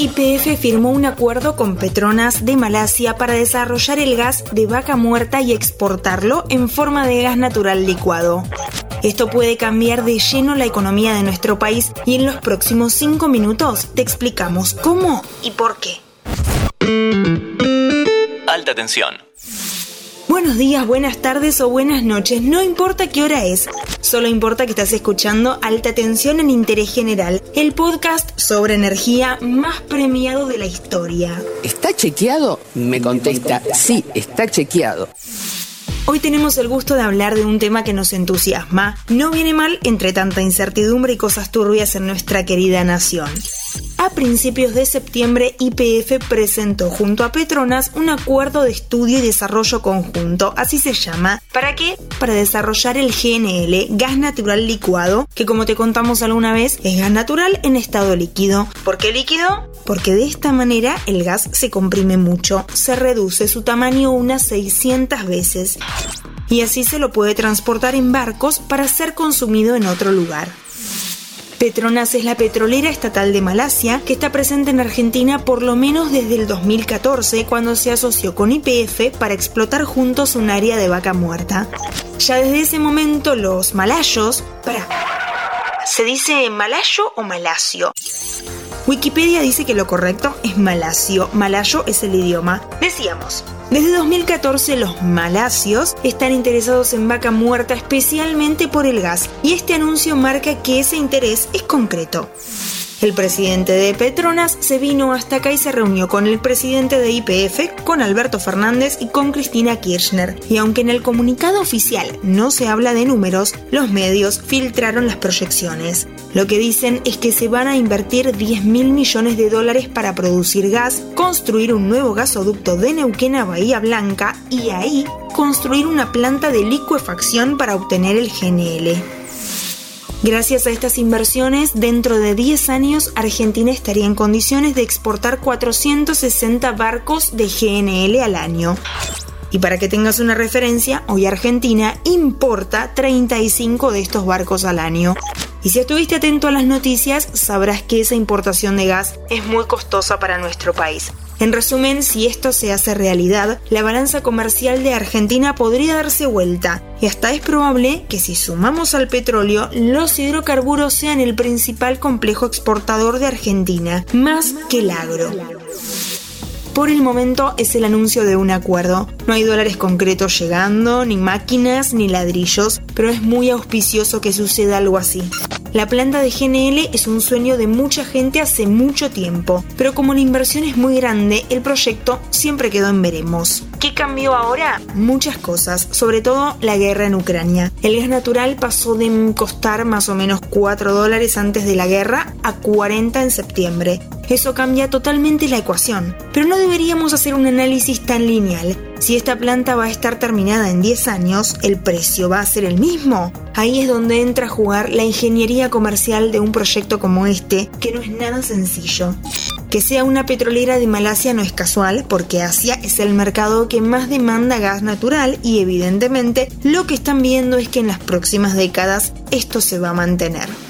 YPF firmó un acuerdo con Petronas de Malasia para desarrollar el gas de vaca muerta y exportarlo en forma de gas natural licuado. Esto puede cambiar de lleno la economía de nuestro país y en los próximos cinco minutos te explicamos cómo y por qué. Alta tensión. Buenos días, buenas tardes o buenas noches, no importa qué hora es, solo importa que estás escuchando Alta Tensión en Interés General, el podcast sobre energía más premiado de la historia. ¿Está chequeado? Me contesta, sí, está chequeado. Hoy tenemos el gusto de hablar de un tema que nos entusiasma. No viene mal entre tanta incertidumbre y cosas turbias en nuestra querida nación. A principios de septiembre, IPF presentó junto a Petronas un acuerdo de estudio y desarrollo conjunto, así se llama. ¿Para qué? Para desarrollar el GNL, gas natural licuado, que como te contamos alguna vez, es gas natural en estado líquido. ¿Por qué líquido? Porque de esta manera el gas se comprime mucho, se reduce su tamaño unas 600 veces y así se lo puede transportar en barcos para ser consumido en otro lugar. Petronas es la petrolera estatal de Malasia que está presente en Argentina por lo menos desde el 2014 cuando se asoció con YPF para explotar juntos un área de vaca muerta. Ya desde ese momento los malayos... Para, ¿Se dice malayo o malasio? Wikipedia dice que lo correcto es malasio, malayo es el idioma. Decíamos, desde 2014 los malasios están interesados en vaca muerta especialmente por el gas y este anuncio marca que ese interés es concreto. El presidente de Petronas se vino hasta acá y se reunió con el presidente de IPF, con Alberto Fernández y con Cristina Kirchner. Y aunque en el comunicado oficial no se habla de números, los medios filtraron las proyecciones. Lo que dicen es que se van a invertir 10 mil millones de dólares para producir gas, construir un nuevo gasoducto de Neuquén a Bahía Blanca y ahí construir una planta de licuefacción para obtener el GNL. Gracias a estas inversiones, dentro de 10 años Argentina estaría en condiciones de exportar 460 barcos de GNL al año. Y para que tengas una referencia, hoy Argentina importa 35 de estos barcos al año. Y si estuviste atento a las noticias, sabrás que esa importación de gas es muy costosa para nuestro país. En resumen, si esto se hace realidad, la balanza comercial de Argentina podría darse vuelta y hasta es probable que si sumamos al petróleo, los hidrocarburos sean el principal complejo exportador de Argentina, más que el agro. Por el momento es el anuncio de un acuerdo. No hay dólares concretos llegando, ni máquinas, ni ladrillos, pero es muy auspicioso que suceda algo así. La planta de GNL es un sueño de mucha gente hace mucho tiempo, pero como la inversión es muy grande, el proyecto siempre quedó en veremos. ¿Qué cambió ahora? Muchas cosas, sobre todo la guerra en Ucrania. El gas natural pasó de costar más o menos 4 dólares antes de la guerra a 40 en septiembre. Eso cambia totalmente la ecuación, pero no deberíamos hacer un análisis tan lineal. Si esta planta va a estar terminada en 10 años, ¿el precio va a ser el mismo? Ahí es donde entra a jugar la ingeniería comercial de un proyecto como este, que no es nada sencillo. Que sea una petrolera de Malasia no es casual, porque Asia es el mercado que más demanda gas natural y evidentemente lo que están viendo es que en las próximas décadas esto se va a mantener.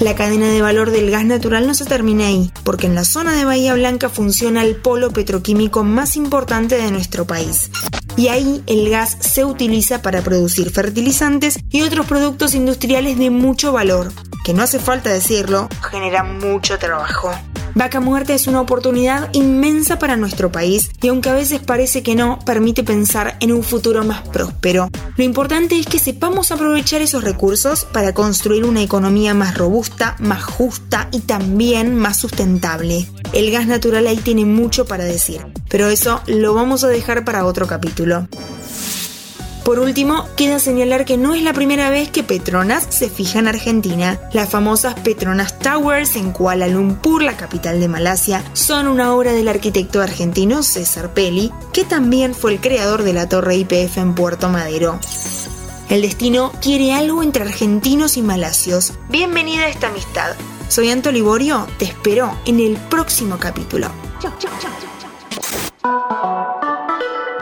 La cadena de valor del gas natural no se termina ahí, porque en la zona de Bahía Blanca funciona el polo petroquímico más importante de nuestro país. Y ahí el gas se utiliza para producir fertilizantes y otros productos industriales de mucho valor, que no hace falta decirlo, genera mucho trabajo. Vaca Muerta es una oportunidad inmensa para nuestro país y aunque a veces parece que no, permite pensar en un futuro más próspero. Lo importante es que sepamos aprovechar esos recursos para construir una economía más robusta, más justa y también más sustentable. El gas natural ahí tiene mucho para decir, pero eso lo vamos a dejar para otro capítulo. Por último, queda señalar que no es la primera vez que Petronas se fija en Argentina. Las famosas Petronas Towers en Kuala Lumpur, la capital de Malasia, son una obra del arquitecto argentino César Pelli, que también fue el creador de la torre IPF en Puerto Madero. El destino quiere algo entre argentinos y malasios. Bienvenida a esta amistad. Soy Anto Liborio, te espero en el próximo capítulo.